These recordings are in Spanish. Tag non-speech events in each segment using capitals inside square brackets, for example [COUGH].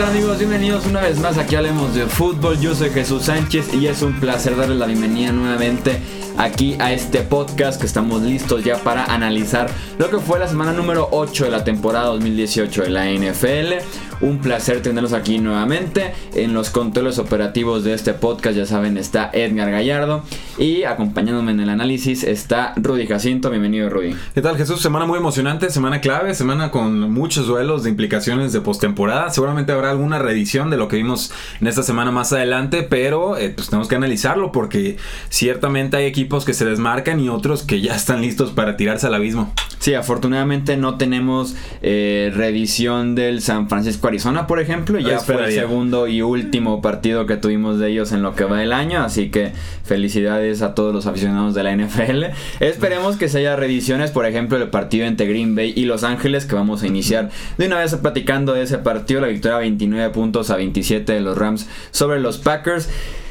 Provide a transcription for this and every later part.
tal amigos? Bienvenidos una vez más aquí hablemos de fútbol. Yo soy Jesús Sánchez y es un placer darles la bienvenida nuevamente aquí a este podcast que estamos listos ya para analizar lo que fue la semana número 8 de la temporada 2018 de la NFL. Un placer tenerlos aquí nuevamente. En los controles operativos de este podcast, ya saben, está Edgar Gallardo. Y acompañándome en el análisis está Rudy Jacinto. Bienvenido, Rudy. ¿Qué tal, Jesús? Semana muy emocionante, semana clave, semana con muchos duelos de implicaciones de postemporada. Seguramente habrá alguna reedición de lo que vimos en esta semana más adelante, pero eh, pues tenemos que analizarlo porque ciertamente hay equipos que se desmarcan y otros que ya están listos para tirarse al abismo. Sí, afortunadamente no tenemos eh, reedición del San Francisco Arizona, por ejemplo. Ya fue el segundo y último partido que tuvimos de ellos en lo que va del año. Así que felicidades a todos los aficionados de la NFL. Esperemos que se haya reediciones, por ejemplo, el partido entre Green Bay y Los Ángeles, que vamos a iniciar de una vez platicando de ese partido. La victoria 29 puntos a 27 de los Rams sobre los Packers.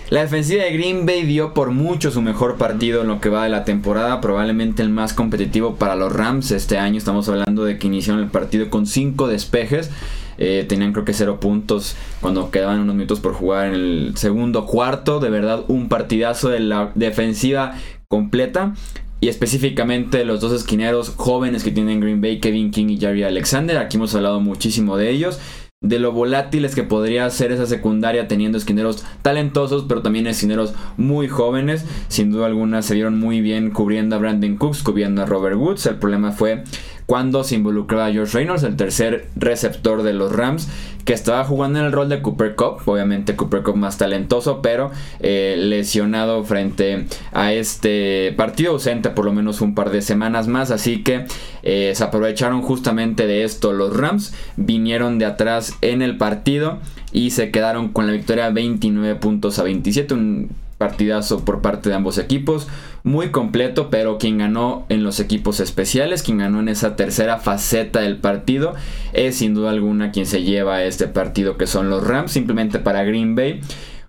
La defensiva de Green Bay dio por mucho su mejor partido en lo que va de la temporada, probablemente el más competitivo para los Rams. Este año estamos hablando de que iniciaron el partido con 5 despejes. Eh, tenían creo que 0 puntos cuando quedaban unos minutos por jugar en el segundo cuarto. De verdad, un partidazo de la defensiva completa. Y específicamente los dos esquineros jóvenes que tienen Green Bay, Kevin King y Jerry Alexander. Aquí hemos hablado muchísimo de ellos de lo volátiles que podría ser esa secundaria teniendo esquineros talentosos, pero también esquineros muy jóvenes. Sin duda alguna se vieron muy bien cubriendo a Brandon Cooks, cubriendo a Robert Woods. El problema fue cuando se involucraba a George Reynolds, el tercer receptor de los Rams, que estaba jugando en el rol de Cooper Cup, obviamente Cooper Cup más talentoso, pero eh, lesionado frente a este partido ausente por lo menos un par de semanas más, así que eh, se aprovecharon justamente de esto los Rams, vinieron de atrás en el partido y se quedaron con la victoria 29 puntos a 27, un partidazo por parte de ambos equipos, muy completo, pero quien ganó en los equipos especiales, quien ganó en esa tercera faceta del partido, es sin duda alguna quien se lleva este partido que son los Rams, simplemente para Green Bay.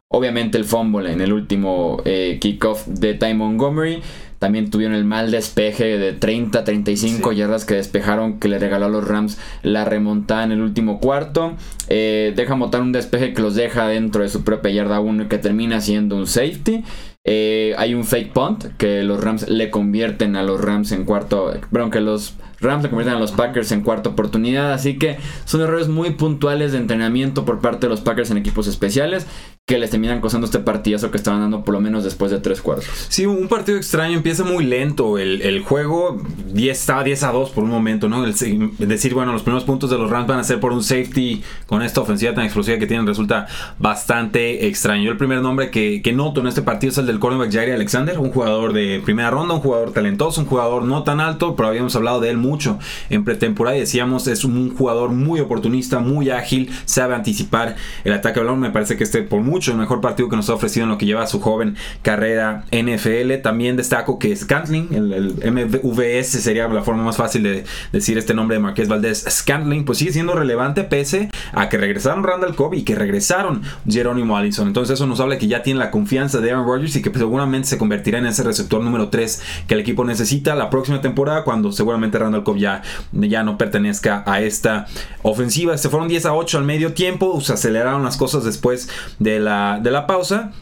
Obviamente el fumble en el último eh, kickoff de Ty Montgomery. También tuvieron el mal despeje de 30, 35 yardas que despejaron, que le regaló a los Rams la remontada en el último cuarto. Eh, deja montar un despeje que los deja dentro de su propia yarda 1 y que termina siendo un safety. Eh, hay un fake punt que los Rams le convierten a los Rams en cuarto. Perdón, que los Rams le convierten a los Packers en cuarta oportunidad. Así que son errores muy puntuales de entrenamiento por parte de los Packers en equipos especiales que les terminan cosando este partidazo que estaban dando por lo menos después de tres cuartos. Sí, un partido extraño, empieza muy lento el, juego, 10, estaba 10 a 2 por un momento, ¿no? Decir, bueno, los primeros puntos de los Rams van a ser por un safety con esta ofensiva tan explosiva que tienen, resulta bastante extraño. El primer nombre que, noto en este partido es el del cornerback Jair Alexander, un jugador de primera ronda, un jugador talentoso, un jugador no tan alto, pero habíamos hablado de él mucho en pretemporada y decíamos es un jugador muy oportunista, muy ágil, sabe anticipar el ataque al balón, me parece que este por mucho el mejor partido que nos ha ofrecido en lo que lleva su joven carrera NFL. También destaco que Scantling, el, MVS sería la forma más fácil de decir este nombre de Marqués Valdés. Scantling, pues sigue siendo relevante pese a que regresaron Randall Cobb y que regresaron Jerónimo Allison. Entonces eso nos habla que ya tiene la confianza de Aaron Rodgers y que seguramente se convertirá en ese receptor número 3 que el equipo necesita la próxima temporada cuando seguramente Randall Cobb ya, ya no pertenezca a esta ofensiva. Se fueron 10 a 8 al medio tiempo, se aceleraron las cosas después de la de la pausa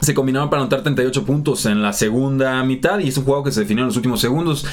se combinaron para anotar 38 puntos en la segunda mitad y es un juego que se definió en los últimos segundos.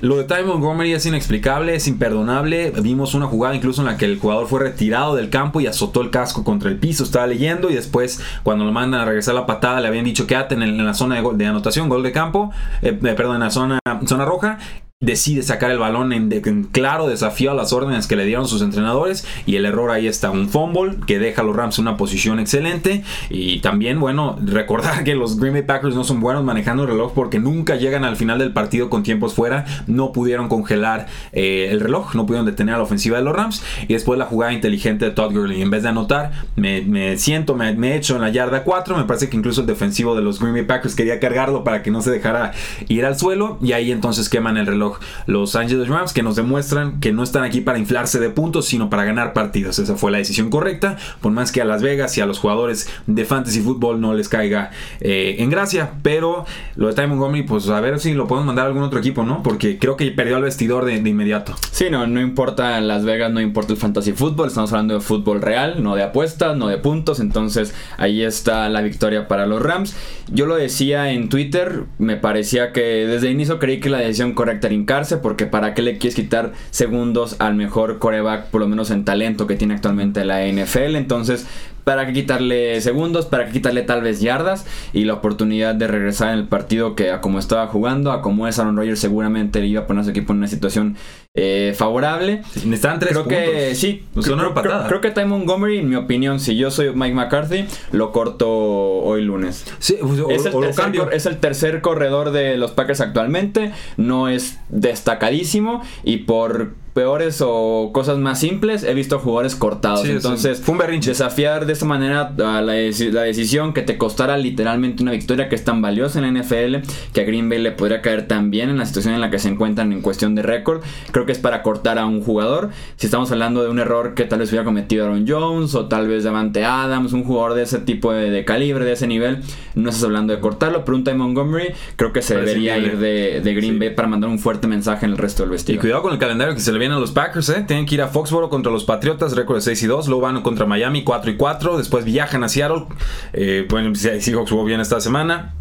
Lo de Ty Montgomery es inexplicable, es imperdonable. Vimos una jugada incluso en la que el jugador fue retirado del campo y azotó el casco contra el piso. Estaba leyendo y después, cuando lo mandan a regresar la patada, le habían dicho quédate en, en la zona de, de, anotación, gol de campo, eh, eh, perdón, en la zona, zona roja decide sacar el balón en, claro desafío a las órdenes que le dieron sus entrenadores y el error ahí está un fumble que deja a los Rams en una posición excelente y también bueno recordar que los Green Bay Packers no son buenos manejando el reloj porque nunca llegan al final del partido con tiempos fuera no pudieron congelar eh, el reloj no pudieron detener a la ofensiva de los Rams y después la jugada inteligente de Todd Gurley en vez de anotar me, siento me, me echo en la yarda 4 me parece que incluso el defensivo de los Green Bay Packers quería cargarlo para que no se dejara ir al suelo y ahí entonces queman el reloj los Angeles Rams, que nos demuestran que no están aquí para inflarse de puntos, sino para ganar partidos. Esa fue la decisión correcta, por más que a Las Vegas y a los jugadores de fantasy fútbol no les caiga eh, en gracia. Pero lo de Ty Montgomery, pues a ver si lo podemos mandar a algún otro equipo, ¿no? Porque creo que perdió el vestidor de, de inmediato. Sí, no, no importa Las Vegas, no importa el fantasy fútbol, estamos hablando de fútbol real, no de apuestas, no de puntos, entonces ahí está la victoria para los Rams. Yo lo decía en Twitter, me parecía que desde el inicio creí que la decisión correcta era porque para qué le quieres quitar segundos al mejor coreback, por lo menos en talento que tiene actualmente la NFL, entonces para que quitarle segundos, para que quitarle tal vez yardas y la oportunidad de regresar en el partido que a como estaba jugando, a como es Aaron Rodgers seguramente le iba a poner a su equipo en una situación eh, favorable. Necesitan tres creo que sí. creo, creo, que Ty Montgomery, en mi opinión, si yo soy Mike McCarthy, lo corto hoy lunes. Sí, es, el tercer, es el tercer corredor de los Packers actualmente. No es destacadísimo y por peores o cosas más simples, he visto jugadores cortados. Entonces, fue un berrinche. Desafiar de esta manera a la, decisión que te costara literalmente una victoria que es tan valiosa en la NFL, que a Green Bay le podría caer tan bien en la situación en la que se encuentran en cuestión de récord. Creo que es para cortar a un jugador. Si estamos hablando de un error que tal vez hubiera cometido Aaron Jones o tal vez Davante Adams, un jugador de ese tipo de, calibre, de ese nivel, no estás hablando de cortarlo. Pero un Ty Montgomery creo que se debería ir de, Green Bay para mandar un fuerte mensaje en el resto del vestido. Y cuidado con el calendario que se le viene a los Packers, ¿eh? Tienen que ir a Foxboro contra los Patriotas, récord de 6 y 2. Luego van contra Miami 4 y 4. Después viajan a Seattle. Eh, bueno, Seahawks jugó bien esta semana.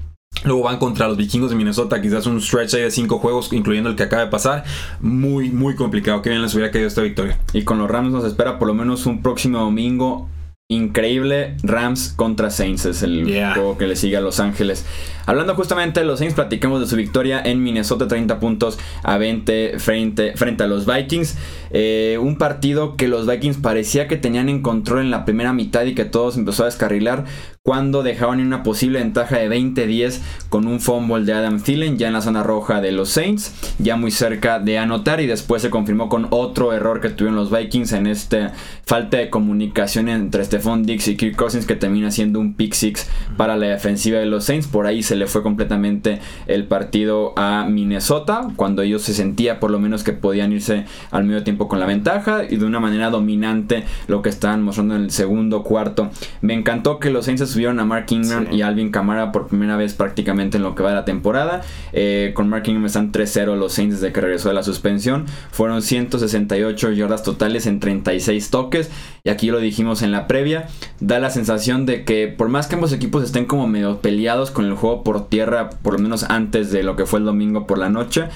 Luego van contra los vikingos de Minnesota, quizás un stretch ahí de 5 juegos, incluyendo el que acaba de pasar. Muy, muy complicado. Que bien les hubiera caído esta victoria. Y con los Rams nos espera por lo menos un próximo domingo increíble Rams contra Saints es el juego que le sigue a Los Ángeles. Hablando justamente de los Saints, platicamos de su victoria en Minnesota, 30 puntos a 20 frente, frente a los Vikings. Eh, un partido que los Vikings parecía que tenían en control en la primera mitad y que todos empezó a descarrilar cuando dejaban en una posible ventaja de 20-10 con un fumble de Adam Thielen ya en la zona roja de los Saints, ya muy cerca de anotar y después se confirmó con otro error que tuvieron los Vikings en esta falta de comunicación entre Stephon Dix y Kirk Cousins que termina siendo un pick six para la defensiva de los Saints. Por ahí se le fue completamente el partido a Minnesota cuando ellos se sentía por lo menos que podían irse al medio tiempo con la ventaja y de una manera dominante lo que estaban mostrando en el segundo cuarto. Me encantó que los Saints subieron a Mark Ingram y Alvin Kamara por primera vez prácticamente en lo que va de la temporada. Eh, con Mark Ingram están 3-0 los Saints desde que regresó de la suspensión. Fueron 168 yardas totales en 36 toques. Y aquí lo dijimos en la previa. Da la sensación de que por más que ambos equipos estén como medio peleados con el juego por tierra, por lo menos antes de lo que fue el domingo por la noche,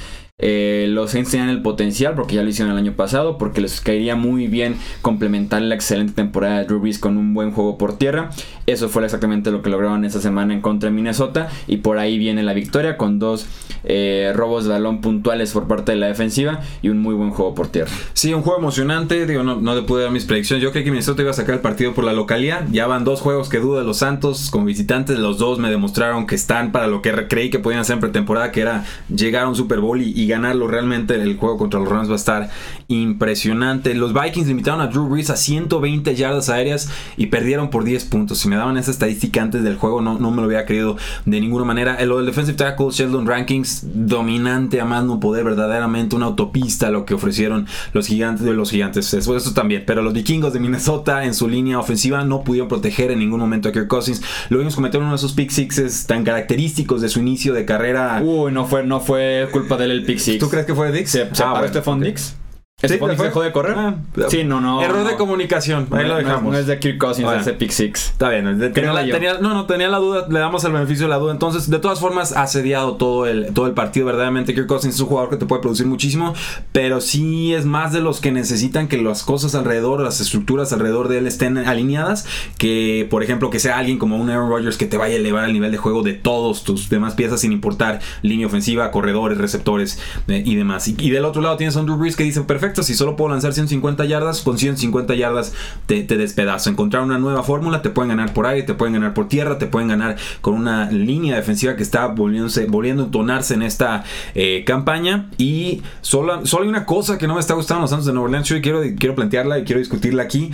eh, los Saints tenían el potencial, porque ya lo hicieron el año pasado, porque les caería muy bien complementar la excelente temporada de Drew con un buen juego por tierra. Eso fue exactamente lo que lograron esa semana en contra de Minnesota. Y por ahí viene la victoria con dos eh, robos de balón puntuales por parte de la defensiva y un muy buen juego por tierra. Sí, un juego emocionante. Digo, no, no te pude dar mis predicciones. Yo creí que Minnesota iba a sacar el partido por la localidad. Ya van dos juegos que duda los Santos como visitantes. Los dos me demostraron que están para lo que creí que podían hacer en pretemporada, que era llegar a un Super Bowl y, ganarlo. Realmente el juego contra los Rams va a estar impresionante. Los Vikings limitaron a Drew Brees a 120 yardas aéreas y perdieron por 10 puntos. Si me daban esa estadística antes del juego, no, no me lo hubiera creído de ninguna manera. Lo del defensive tackle, Sheldon Rankings, dominante a más no poder, verdaderamente una autopista lo que ofrecieron los gigantes de los gigantes. Eso, eso también, pero los vikingos de Minnesota en su línea ofensiva no pudieron proteger en ningún momento a Kirk Cousins. Lo vimos cometer uno de esos pick sixes tan característicos de su inicio de carrera. Uy, no fue, no fue culpa de él el pick ¿Tú crees que fue Dix? Se, se ah, Stephon Dix. ¿Ese sí, dejó de correr? Ah, sí, no, no. Error de comunicación. Ahí lo dejamos. No, es de Kirk Cousins, es de Pick Six. Está bien. Tenía la, tenía, no, no, tenía la duda. Le damos el beneficio de la duda. Entonces, de todas formas, ha asediado todo el, todo el partido. Verdaderamente, Kirk Cousins es un jugador que te puede producir muchísimo. Pero sí es más de los que necesitan que las cosas alrededor, las estructuras alrededor de él estén alineadas. Que, por ejemplo, que sea alguien como un Aaron Rodgers que te vaya a elevar el nivel de juego de todos tus demás piezas, sin importar línea ofensiva, corredores, receptores eh, y demás. Y, y, del otro lado tienes a un Drew Brees que dice: Perfecto, si solo puedo lanzar 150 yardas, con 150 yardas te, despedazo. Encontrar una nueva fórmula, te pueden ganar por aire, te pueden ganar por tierra, te pueden ganar con una línea defensiva que está volviéndose, volviendo a entonarse en esta eh, campaña. Y solo, solo hay una cosa que no me está gustando los Santos de Nueva Orleans y quiero, quiero plantearla y quiero discutirla aquí.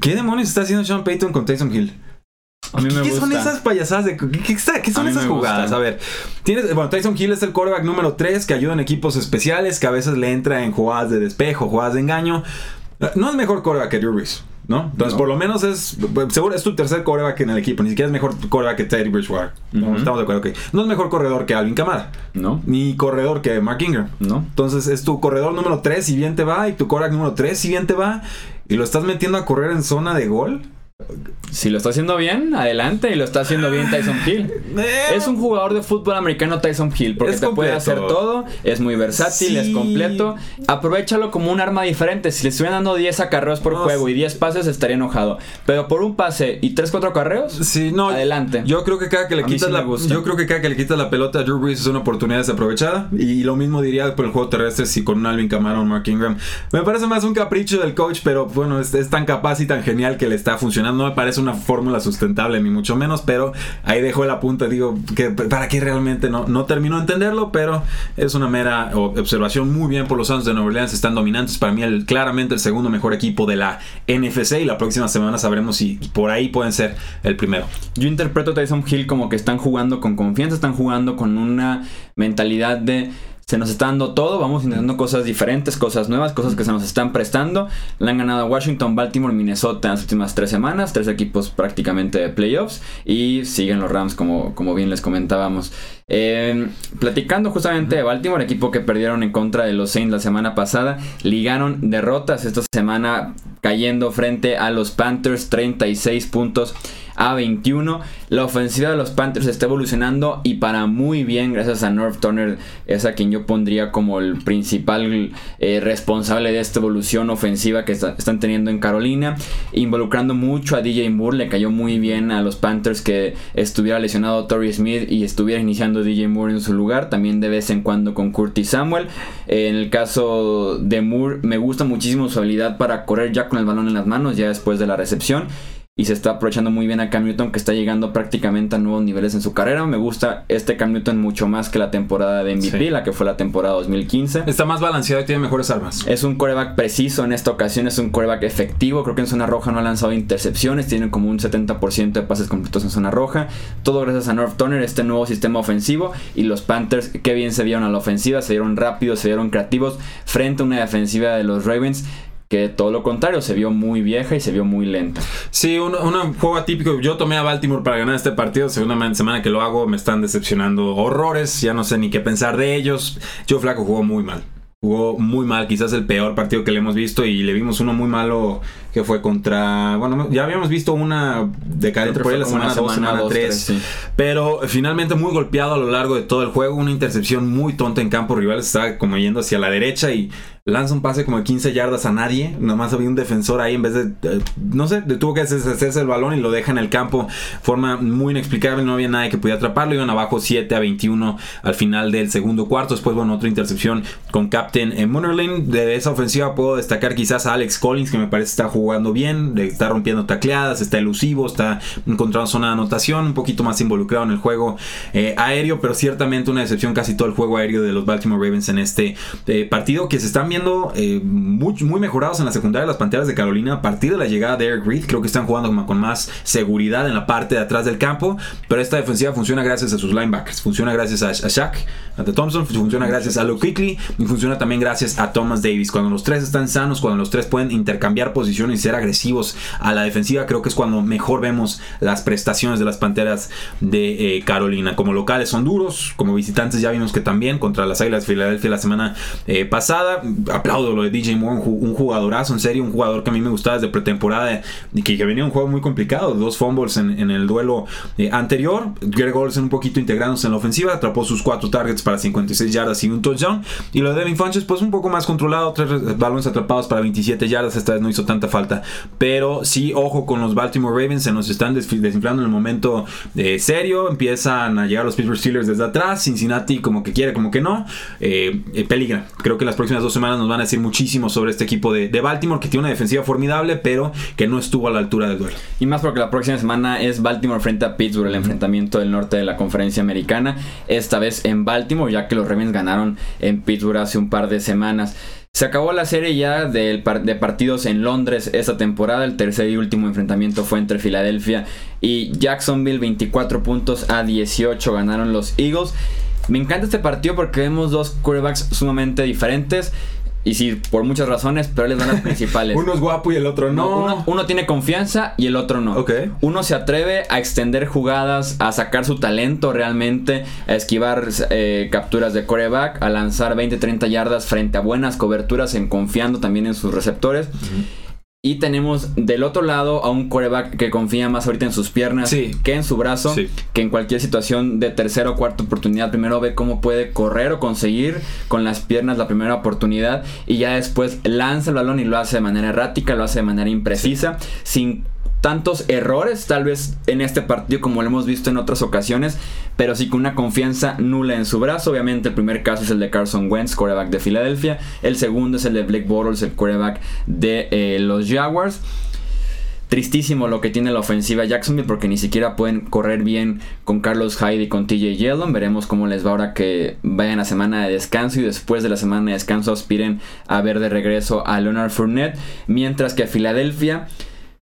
¿Qué demonios está haciendo Sean Payton con Taysom Hill? A mí me ¿Qué son esas payasadas? De, ¿Qué, son esas jugadas? A ver, tienes, bueno, Tyson Hill es el quarterback número 3 que ayuda en equipos especiales, que a veces le entra en jugadas de despejo, jugadas de engaño. No es mejor quarterback que Drew Brees. ¿no? Entonces, por lo menos es. Seguro es tu tercer coreback en el equipo. Ni siquiera es mejor coreback que Teddy Bridgewater. ¿no? Estamos de acuerdo. que No es mejor corredor que Alvin Kamara. No. Ni corredor que Mark Ingram. No. Entonces, es tu corredor número 3 si bien te va. Y tu coreback número 3 si bien te va. Y lo estás metiendo a correr en zona de gol. Si lo está haciendo bien, adelante. Y lo está haciendo bien Tyson Hill. Eh. Es un jugador de fútbol americano Tyson Hill. Porque te puede hacer todo. Es muy versátil, es completo. Aprovechalo como un arma diferente. Si le estuvieran dando 10 acarreos por juego y 10 pases, estaría enojado. Pero por un pase y 3, 4 acarreos, sí, no, adelante. Yo creo que cada que le quitas la Yo creo que cada que le quitas la pelota a Drew Brees es una oportunidad desaprovechada. Y lo mismo diría por el juego terrestre si con un Alvin Kamara o Mark Ingram. Me parece más un capricho del coach, pero bueno, es tan capaz y tan genial que le está funcionando no me parece una fórmula sustentable, ni mucho menos, pero ahí dejo el apunte, digo, que para que realmente no, no termino de entenderlo, pero es una mera observación muy bien por los Santos de Nueva Orleans, están dominantes, para mí el, claramente el segundo mejor equipo de la NFC y la próxima semana sabremos si por ahí pueden ser el primero. Yo interpreto a Tyson Hill como que están jugando con confianza, están jugando con una mentalidad de se nos está dando todo, vamos intentando cosas diferentes, cosas nuevas, cosas que se nos están prestando. Le han ganado a Washington, Baltimore, Minnesota en las últimas tres semanas, tres equipos prácticamente de playoffs y siguen los Rams como, como bien les comentábamos. Eh, platicando justamente de Baltimore, equipo que perdieron en contra de los Saints la semana pasada, ligaron derrotas esta semana cayendo frente a los Panthers 36 puntos a 21. La ofensiva de los Panthers está evolucionando y para muy bien, gracias a North Turner, es a quien yo pondría como el principal eh, responsable de esta evolución ofensiva que están teniendo en Carolina, involucrando mucho a DJ Moore. Le cayó muy bien a los Panthers que estuviera lesionado Torrey Smith y estuviera iniciando DJ Moore en su lugar, también de vez en cuando con Curtis Samuel. En el caso de Moore, me gusta muchísimo su habilidad para correr ya con el balón en las manos, ya después de la recepción y se está aprovechando muy bien a Cam Newton que está llegando prácticamente a nuevos niveles en su carrera. Me gusta este Cam Newton mucho más que la temporada de MVP, la que fue la temporada 2015. Está más balanceado y tiene mejores armas. Es un coreback preciso en esta ocasión, es un coreback efectivo. Creo que en zona roja no ha lanzado intercepciones, tiene como un 70% de pases completos en zona roja. Todo gracias a North Turner, este nuevo sistema ofensivo y los Panthers que bien se vieron a la ofensiva, se vieron rápidos, se vieron creativos frente a una defensiva de los Ravens que todo lo contrario, se vio muy vieja y se vio muy lenta. Sí, un, juego atípico. Yo tomé a Baltimore para ganar este partido. Segunda semana que lo hago, me están decepcionando horrores. Ya no sé ni qué pensar de ellos. Joe Flaco jugó muy mal. Jugó muy mal, quizás el peor partido que le hemos visto y le vimos uno muy malo que fue contra, bueno, ya habíamos visto una decadente por ahí la semana 2, semana 3, pero finalmente muy golpeado a lo largo de todo el juego, una intercepción muy tonta en campo rival, estaba como yendo hacia la derecha y lanza un pase como de 15 yardas a nadie. Nomás había un defensor ahí en vez de. Eh, no sé, tuvo que hacerse el balón y lo deja en el campo. Forma muy inexplicable. No había nadie que pudiera atraparlo. Iban abajo 7 a 21 al final del segundo cuarto. Después, bueno, otra intercepción con Captain en Munnerlin. De esa ofensiva puedo destacar quizás a Alex Collins, que me parece está jugando bien. Está rompiendo tacleadas, está elusivo, está encontrando zona de anotación. Un poquito más involucrado en el juego eh, aéreo, pero ciertamente una decepción casi todo el juego aéreo de los Baltimore Ravens en este eh, partido que se están viendo eh, muy, mejorados en la secundaria de las Panteras de Carolina a partir de la llegada de Eric Reed. Creo que están jugando con más seguridad en la parte de atrás del campo. Pero esta defensiva funciona gracias a sus linebackers. Funciona gracias a, Shaq, a Thompson. Funciona gracias a Luke Quickly. Y funciona también gracias a Thomas Davis. Cuando los tres están sanos, cuando los tres pueden intercambiar posiciones y ser agresivos a la defensiva, creo que es cuando mejor vemos las prestaciones de las Panteras de eh, Carolina. Como locales son duros. Como visitantes ya vimos que también contra las Águilas de Filadelfia la semana eh, pasada aplaudo lo de DJ Moore, un jugadorazo, en serio, un jugador que a mí me gustaba desde pretemporada y que, venía un juego muy complicado, dos fumbles en, el duelo eh, anterior, Greg Olsen un poquito integrándose en la ofensiva, atrapó sus cuatro targets para 56 yardas y un touchdown, y lo de Devin Funches pues un poco más controlado, tres balones atrapados para 27 yardas, esta vez no hizo tanta falta, pero sí, ojo con los Baltimore Ravens, se nos están desinflando en el momento eh, serio, empiezan a llegar los Pittsburgh Steelers desde atrás, Cincinnati como que quiere, como que no, eh, peligra, creo que las próximas dos semanas nos van a decir muchísimo sobre este equipo de, Baltimore, que tiene una defensiva formidable, pero que no estuvo a la altura del duelo. Y más porque la próxima semana es Baltimore frente a Pittsburgh, el enfrentamiento del norte de la conferencia americana, esta vez en Baltimore, ya que los Ravens ganaron en Pittsburgh hace un par de semanas. Se acabó la serie ya de, partidos en Londres esta temporada. El tercer y último enfrentamiento fue entre Filadelfia y Jacksonville. 24 puntos a 18 ganaron los Eagles. Me encanta este partido porque vemos dos quarterbacks sumamente diferentes. Y sí, por muchas razones, pero les van las [LAUGHS] principales. uno es guapo y el otro no. uno, tiene confianza y el otro no. Uno se atreve a extender jugadas, a sacar su talento realmente, a esquivar eh, capturas de coreback, a lanzar 20-30 yardas frente a buenas coberturas, en confiando también en sus receptores. Y tenemos del otro lado a un coreback que confía más ahorita en sus piernas que en su brazo, que en cualquier situación de tercera o cuarta oportunidad primero ve cómo puede correr o conseguir con las piernas la primera oportunidad y ya después lanza el balón y lo hace de manera errática, lo hace de manera imprecisa, sin tantos errores, tal vez en este partido como lo hemos visto en otras ocasiones, pero sí con una confianza nula en su brazo. Obviamente el primer caso es el de Carson Wentz, quarterback de Filadelfia. El segundo es el de Blake Bortles, el quarterback de eh, los Jaguars. Tristísimo lo que tiene la ofensiva Jacksonville porque ni siquiera pueden correr bien con Carlos Hyde y con TJ Yeldon. Veremos cómo les va ahora que vayan a semana de descanso y después de la semana de descanso aspiren a ver de regreso a Leonard Fournette. Mientras que Filadelfia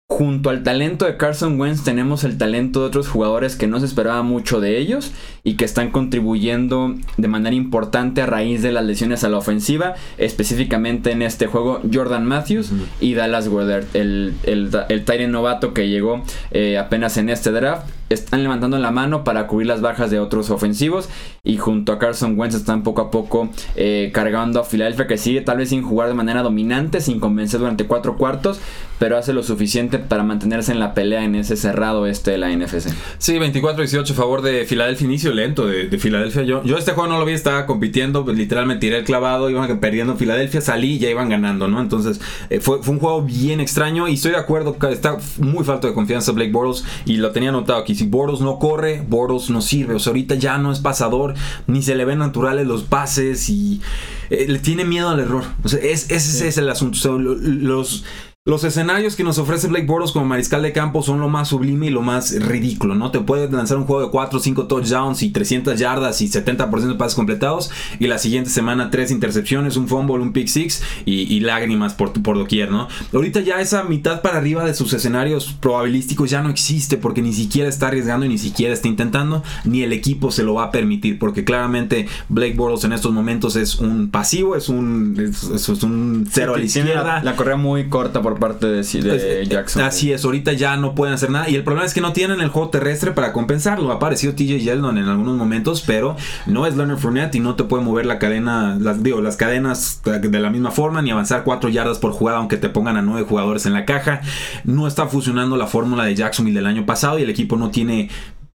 junto al talento de Carson Wentz tenemos el talento de otros jugadores que no se esperaba mucho de ellos y que están contribuyendo de manera importante a raíz de las lesiones a la ofensiva, específicamente en este juego Jordan Matthews y Dallas Goddard, el, el, novato que llegó eh, apenas en este draft están levantando la mano para cubrir las bajas de otros ofensivos y junto a Carson Wentz están poco a poco eh, cargando a Filadelfia que sigue tal vez sin jugar de manera dominante, sin convencer durante cuatro cuartos, pero hace lo suficiente para mantenerse en la pelea en ese cerrado este de la NFC. Sí, 24-18 a favor de Filadelfia, inicio lento de, Filadelfia. Yo, yo este juego no lo vi, estaba compitiendo, pues, literalmente tiré el clavado, iban perdiendo Filadelfia, salí y ya iban ganando, ¿no? Entonces eh, fue, fue, un juego bien extraño y estoy de acuerdo, está muy falta de confianza Blake Bortles y lo tenía anotado aquí si Boros no corre, Boros no sirve. O sea, ahorita ya no es pasador, ni se le ven naturales los pases y eh, le tiene miedo al error. O sea, ese es el asunto. los, los escenarios que nos ofrece Blake Boros como mariscal de campo son lo más sublime y lo más ridículo, ¿no? Te puede lanzar un juego de 4 o 5 touchdowns y 300 yardas y 70% de pases completados y la siguiente semana 3 intercepciones, un fumble, un pick six y, lágrimas por, por doquier, ¿no? Ahorita ya esa mitad para arriba de sus escenarios probabilísticos ya no existe porque ni siquiera está arriesgando y ni siquiera está intentando, ni el equipo se lo va a permitir porque claramente Blake Boros en estos momentos es un pasivo, es un, es, un cero a la izquierda. La, la correa muy corta por parte de, de Jackson. Así es, ahorita ya no pueden hacer nada. Y el problema es que no tienen el juego terrestre para compensarlo. Ha aparecido TJ Yeldon en algunos momentos, pero no es Leonard Fournette y no te puede mover la cadena, las, digo, las cadenas de la misma forma, ni avanzar cuatro yardas por jugada, aunque te pongan a nueve jugadores en la caja. No está funcionando la fórmula de Jacksonville del año pasado y el equipo no tiene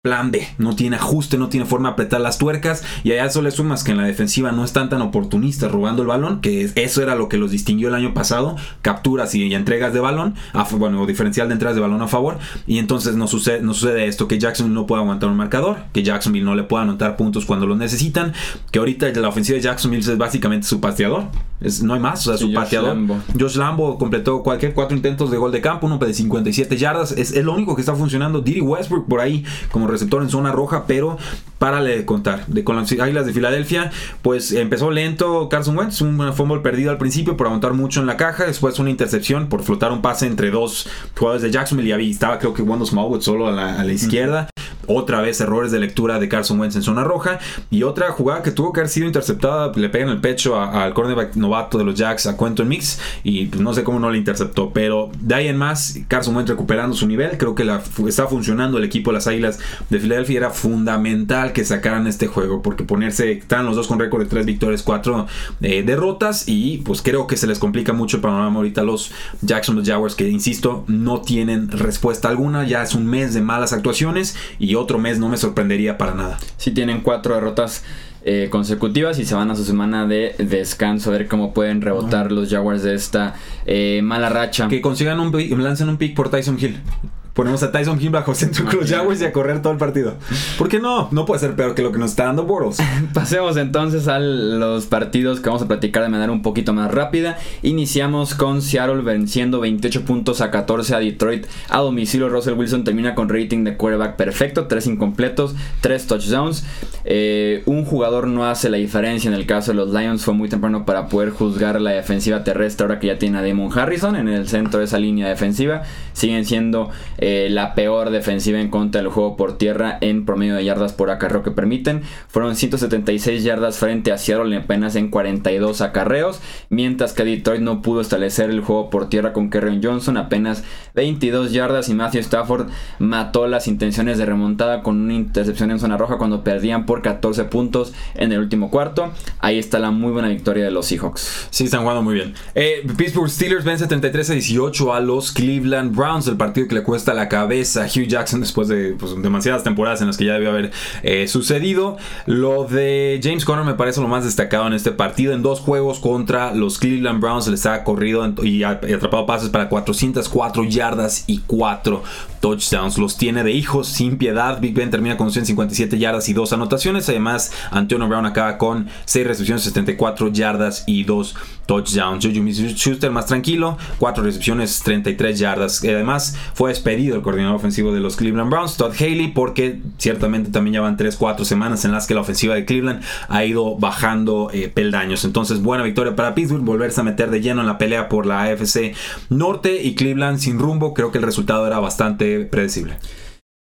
plan B, no tiene ajuste, no tiene forma de apretar las tuercas y allá eso le sumas que en la defensiva no están tan oportunistas robando el balón, que eso era lo que los distinguió el año pasado, capturas y, entregas de balón, bueno, diferencial de entradas de balón a favor y entonces no sucede, esto, que Jacksonville no pueda aguantar un marcador, que Jacksonville no le pueda anotar puntos cuando los necesitan, que ahorita la ofensiva de Jacksonville es básicamente su pateador, es, no hay más, o sea, su pateador. Josh Lambo completó cualquier cuatro intentos de gol de campo, uno de 57 yardas, es, es lo único que está funcionando, Diddy Westbrook por ahí como receptor en zona roja, pero párale de contar. De, con las Águilas de Filadelfia, pues empezó lento Carson Wentz, un fumble perdido al principio por aguantar mucho en la caja, después una intercepción por flotar un pase entre dos jugadores de Jacksonville y estaba creo que Wando Smallwood solo a la, a la izquierda. Otra vez errores de lectura de Carson Wentz en zona roja. Y otra jugada que tuvo que haber sido interceptada. Le pegan el pecho al cornerback novato de los Jacks, a Quentin Mix. Y pues, no sé cómo no le interceptó. Pero de ahí en más, Carson Wentz recuperando su nivel. Creo que está funcionando el equipo de las Águilas de Filadelfia. Era fundamental que sacaran este juego. Porque ponerse, están los dos con récord de 3 victorias, 4 eh, derrotas. Y pues creo que se les complica mucho el panorama ahorita a los Jacksonville Jaguars. Que insisto, no tienen respuesta alguna. Ya es un mes de malas actuaciones. Y otro mes no me sorprendería para nada. Si tienen cuatro derrotas eh, consecutivas y se van a su semana de descanso a ver cómo pueden rebotar los Jaguars de esta eh, mala racha. Que consigan un lancen un pick por Tyson Hill ponemos a Tyson Hill bajo centro Jaguars y a correr todo el partido. ¿Por qué no? No puede ser peor que lo que nos está dando Bortles. [LAUGHS] Pasemos entonces a los partidos que vamos a platicar de manera un poquito más rápida. Iniciamos con Seattle venciendo 28 puntos a 14 a Detroit a domicilio. Russell Wilson termina con rating de quarterback perfecto, 3 incompletos, 3 touchdowns. Eh, un jugador no hace la diferencia en el caso de los Lions. Fue muy temprano para poder juzgar la defensiva terrestre ahora que ya tiene a Damon Harrison en el centro de esa línea defensiva. Siguen siendo la peor defensiva en contra del juego por tierra en promedio de yardas por acarreo que permiten. Fueron 176 yardas frente a Seattle apenas en 42 acarreos, mientras que Detroit no pudo establecer el juego por tierra con Kerryon Johnson, apenas 22 yardas y Matthew Stafford mató las intenciones de remontada con una intercepción en zona roja cuando perdían por 14 puntos en el último cuarto. Ahí está la muy buena victoria de los Seahawks. Sí, están jugando muy bien. Eh, Pittsburgh Steelers vence 33 a 18 a los Cleveland Browns, el partido que le cuesta la cabeza Hugh Jackson después de pues, demasiadas temporadas en las que ya debió haber eh, sucedido. Lo de James Conner me parece lo más destacado en este partido. En dos juegos contra los Cleveland Browns les ha corrido y atrapado pases para 404 yardas y 4 touchdowns. Los tiene de hijos sin piedad. Big Ben termina con 157 yardas y 2 anotaciones. Además, Antonio Brown acaba con 6 recepciones, 74 yardas y 2 touchdowns. Juju Schuster más tranquilo, 4 recepciones, 33 yardas. Además, fue despedido el coordinador ofensivo de los Cleveland Browns, Todd Haley, porque ciertamente también ya van 3-4 semanas en las que la ofensiva de Cleveland ha ido bajando eh, peldaños. Entonces, buena victoria para Pittsburgh, volverse a meter de lleno en la pelea por la AFC Norte y Cleveland sin rumbo. Creo que el resultado era bastante predecible.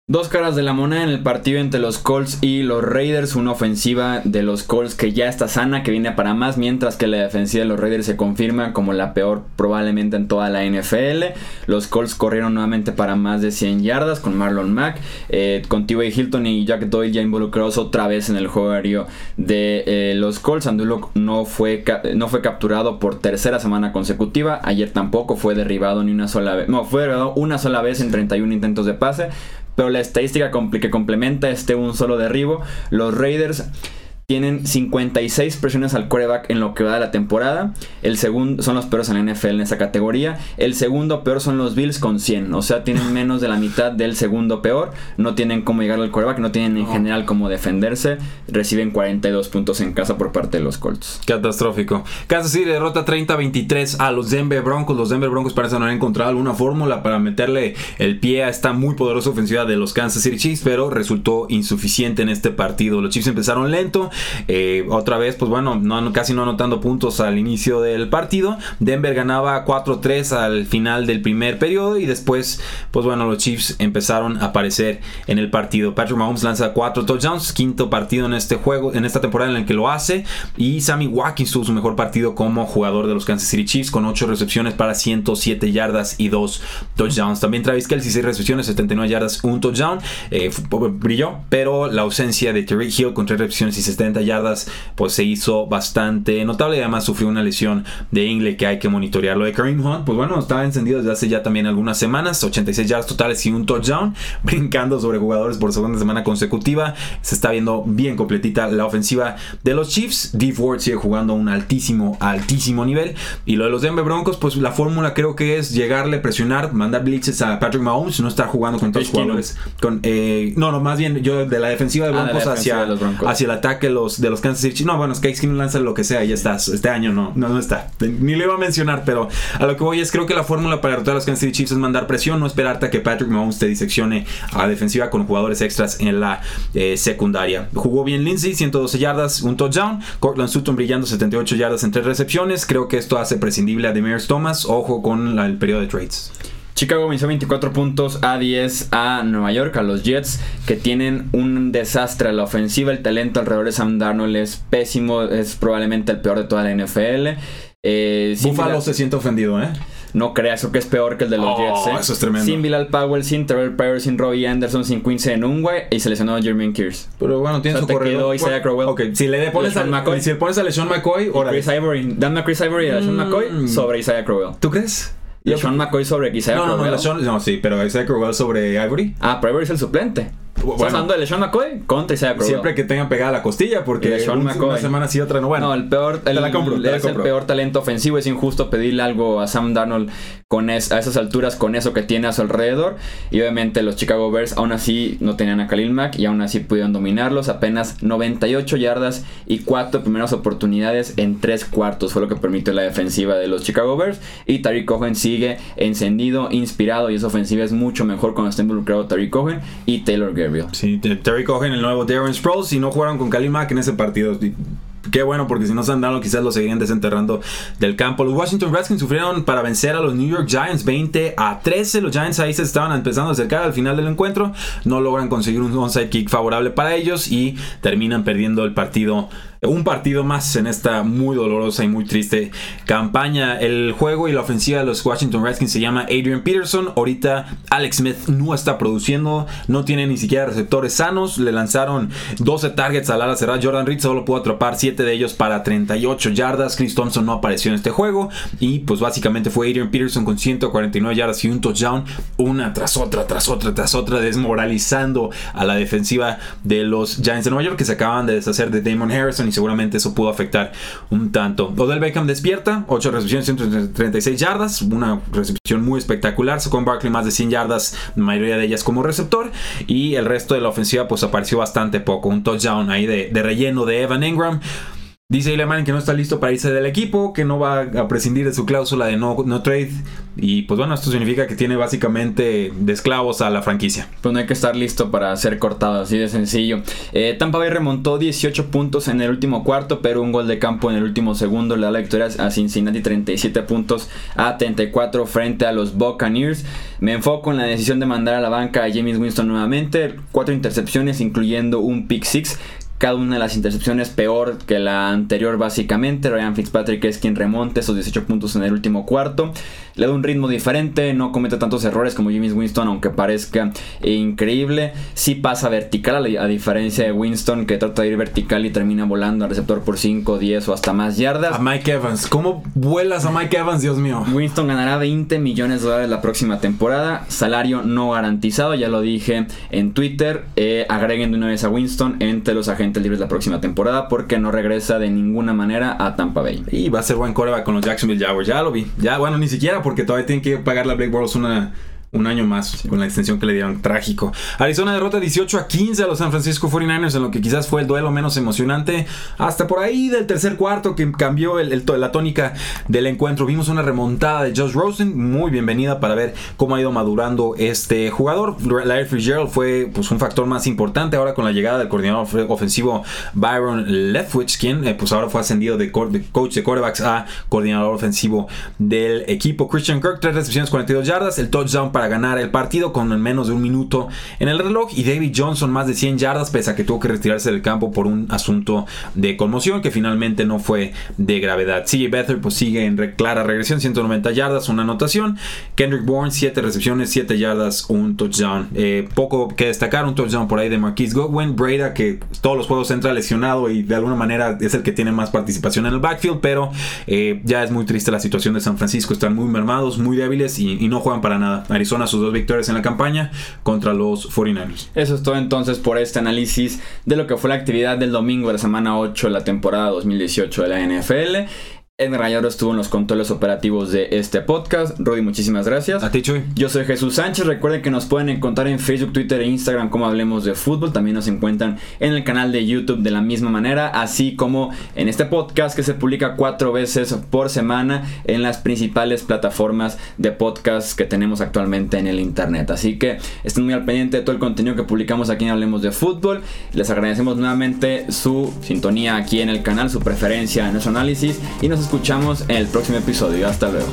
Dos caras de la moneda en el partido entre los Colts y los Raiders. Una ofensiva de los Colts que ya está sana, que viene para más, mientras que la defensiva de los Raiders se confirma como la peor probablemente en toda la NFL. Los Colts corrieron nuevamente para más de 100 yardas con Marlon Mack, eh, con T.Y. Hilton y Jack Doyle ya involucrados otra vez en el juego aéreo de eh, los Colts. Andulo no fue, no fue capturado por tercera semana consecutiva. Ayer tampoco fue derribado ni una sola vez. No, fue derribado una sola vez en 31 intentos de pase pero la estadística que complementa este un solo derribo, los Raiders tienen 56 presiones al quarterback en lo que va de la temporada. El segundo son los peores en la NFL en esa categoría. El segundo peor son los Bills con 100. O sea, tienen [LAUGHS] menos de la mitad del segundo peor. No tienen cómo llegar al quarterback. No tienen en general cómo defenderse. Reciben 42 puntos en casa por parte de los Colts. Catastrófico. Kansas City derrota 30-23 a los Denver Broncos. Los Denver Broncos parecen no haber encontrado alguna fórmula para meterle el pie a esta muy poderosa ofensiva de los Kansas City Chiefs. Pero resultó insuficiente en este partido. Los Chiefs empezaron lento. Eh, otra vez, pues bueno, no, casi no anotando puntos al inicio del partido. Denver ganaba 4-3 al final del primer periodo y después, pues bueno, los Chiefs empezaron a aparecer en el partido. Patrick Mahomes lanza 4 touchdowns, quinto partido en este juego, en esta temporada en el que lo hace. Y Sammy Watkins tuvo su mejor partido como jugador de los Kansas City Chiefs con 8 recepciones para 107 yardas y 2 touchdowns. También Travis Kelsey 6 recepciones, 79 yardas, 1 touchdown. Eh, brilló, pero la ausencia de Terry Hill con 3 recepciones y 70 yardas, pues se hizo bastante notable. Además sufrió una lesión de Ingle que hay que monitorear. Lo de Kareem Hunt, pues bueno, estaba encendido desde hace ya también algunas semanas. 86 yardas totales y un touchdown. [LAUGHS] Brincando sobre jugadores por segunda semana consecutiva. Se está viendo bien completita la ofensiva de los Chiefs. D. Ford sigue jugando a un altísimo, altísimo nivel. Y lo de los Denver Broncos, pues la fórmula creo que es llegarle, presionar, mandar blitzes a Patrick Mahomes, no estar jugando con todos los jugadores. Con, eh, no, no, más bien yo de la defensiva de ah, Broncos, hacia, hacia el ataque los de los Kansas City No, bueno, que Skin lanza lo que sea ya estás. Este año no, no, no está. Ni lo iba a mencionar, pero a lo que voy es creo que la fórmula para derrotar a los Kansas City Chiefs es mandar presión, no esperarte a que Patrick Mahomes te diseccione a defensiva con jugadores extras en la eh, secundaria. Jugó bien Lindsay, 112 yardas, un touchdown. Cortland Sutton brillando 78 yardas en tres recepciones. Creo que esto hace prescindible a Demers Thomas. Ojo con el periodo de trades. Chicago venció 24 puntos a 10 a Nueva York, a los Jets, que tienen un desastre a la ofensiva. El talento alrededor de Sam Darnold es pésimo, es probablemente el peor de toda la NFL. Eh, Buffalo se siente ofendido, ¿eh? No creas, eso que es peor que el de los oh, Jets. ¿eh? Eso es tremendo. Sin Bilal Powell, sin Terrell Pryor, sin Robbie Anderson, sin Quincy Enungwe y se lesionó a Jermaine Kears. Pero bueno, tiene su corredor. Isaiah Crowell. Ok, si le pones a, McCoy, si le pones a LeSean McCoy, o Chris Ivory, dame a Chris Ivory y a LeSean mm. McCoy sobre Isaiah Crowell. ¿Tú crees? Y Sean McCoy sobre Isaiah no, Crowell. No, no, sí, pero Isaiah Crowell sobre Ivory. Ah, pero Ivory es el suplente. Bueno, hablando de LeSean McCoy contra Isaiah Crowell. Siempre que tengan pegada la costilla, porque LeSean McCoy. una semana sí, otra no. Bueno, no, el peor, el, la compro, es el peor talento ofensivo. Es injusto pedirle algo a Sam Darnold con a esas alturas, con eso que tiene a su alrededor. Y obviamente los Chicago Bears aún así no tenían a Khalil Mack y aún así pudieron dominarlos. Apenas 98 yardas y 4 primeras oportunidades en 3 cuartos fue lo que permitió la defensiva de los Chicago Bears. Y Tariq Cohen sigue encendido, inspirado y esa ofensiva es mucho mejor cuando está involucrado Tariq Cohen y Taylor Gabriel. Sí, Tariq Cohen, el nuevo Darren Sproles, y no jugaron con Khalil Mack en ese partido. Qué bueno, porque si no se han dado, quizás lo seguirían desenterrando del campo. Los Washington Redskins sufrieron para vencer a los New York Giants 20 a 13. Los Giants ahí se estaban empezando a acercar al final del encuentro. No logran conseguir un onside kick favorable para ellos y terminan perdiendo el partido un partido más en esta muy dolorosa y muy triste campaña. El juego y la ofensiva de los Washington Redskins se llama Adrian Peterson. Ahorita Alex Smith no está produciendo, no tiene ni siquiera receptores sanos. Le lanzaron 12 targets al ala cerrada. Jordan Reed solo pudo atrapar 7 de ellos para 38 yardas. Chris Thompson no apareció en este juego. Y pues básicamente fue Adrian Peterson con 149 yardas y un touchdown. Una tras otra, tras otra, tras otra, desmoralizando a la defensiva de los Giants de Nueva York que se acaban de deshacer de Damon Harrison seguramente eso pudo afectar un tanto. Odell Beckham despierta, 8 recepciones, 136 yardas, una recepción muy espectacular. Sacó Barkley más de 100 yardas, la mayoría de ellas como receptor. Y el resto de la ofensiva pues apareció bastante poco. Un touchdown ahí de, de relleno de Evan Ingram. Dice Eli que no está listo para irse del equipo, que no va a prescindir de su cláusula de no, no trade. Y pues bueno, esto significa que tiene básicamente de esclavos a la franquicia. Pues no hay que estar listo para ser cortado, así de sencillo. Eh, Tampa Bay remontó 18 puntos en el último cuarto, pero un gol de campo en el último segundo le da la victoria a Cincinnati 37 puntos a 34 frente a los Buccaneers. Me enfoco en la decisión de mandar a la banca a James Winston nuevamente. Cuatro intercepciones, incluyendo un pick six cada una de las intercepciones peor que la anterior básicamente. Ryan Fitzpatrick es quien remonte esos 18 puntos en el último cuarto. Le da un ritmo diferente, no comete tantos errores como Jimmy Winston, aunque parezca increíble. Sí pasa vertical, a diferencia de Winston que trata de ir vertical y termina volando al receptor por 5, 10 o hasta más yardas. A Mike Evans, ¿cómo vuelas a Mike Evans, Dios mío? Winston ganará 20 millones de dólares la próxima temporada, salario no garantizado, ya lo dije en Twitter. Eh, agreguen de una vez a Winston entre los agentes libres la próxima temporada porque no regresa de ninguna manera a Tampa Bay. Y va a ser buen coreback con los Jacksonville Jaguars, ya lo vi. Ya, bueno, ni siquiera porque todavía tienen que pagar la Blake Bortles una un año más con la extensión que le dieron. Trágico. Arizona derrota 18 a 15 a los San Francisco 49ers en lo que quizás fue el duelo menos emocionante. Hasta por ahí del tercer cuarto que cambió el, la tónica del encuentro. Vimos una remontada de Josh Rosen. Muy bienvenida para ver cómo ha ido madurando este jugador. Larry Fitzgerald fue pues, un factor más importante ahora con la llegada del coordinador ofensivo Byron Leftwich, quien eh, pues ahora fue ascendido de, coach de quarterbacks a coordinador ofensivo del equipo. Christian Kirk, 3 recepciones, 42 yardas. El touchdown para ganar el partido con menos de un minuto en el reloj y David Johnson más de 100 yardas pese a que tuvo que retirarse del campo por un asunto de conmoción que finalmente no fue de gravedad. CJ Beathard pues sigue en clara regresión, 190 yardas, una anotación. Kendrick Bourne 7 recepciones, 7 yardas, un touchdown. Eh, poco que destacar, un touchdown por ahí de Marquise Godwin. Breda que todos los juegos entra lesionado y de alguna manera es el que tiene más participación en el backfield, pero eh, ya es muy triste la situación de San Francisco. Están muy mermados, muy débiles y, y no juegan para nada. Arizona a sus dos victorias en la campaña contra los 49ers. Eso es todo entonces por este análisis de lo que fue la actividad del domingo de la semana 8 de la temporada 2018 de la NFL. Edgar Rayado estuvo en los controles operativos de este podcast. Rodi, muchísimas gracias. A ti, Chuy. Yo soy Jesús Sánchez. Recuerden que nos pueden encontrar en Facebook, Twitter e Instagram como Hablemos de Fútbol. También nos encuentran en el canal de YouTube de la misma manera, así como en este podcast que se publica cuatro veces por semana en las principales plataformas de podcast que tenemos actualmente en el Internet. Así que estén muy al pendiente de todo el contenido que publicamos aquí en Hablemos de Fútbol. Les agradecemos nuevamente su sintonía aquí en el canal, su preferencia en nuestro análisis y nos escuchamos en el próximo episodio. Hasta luego.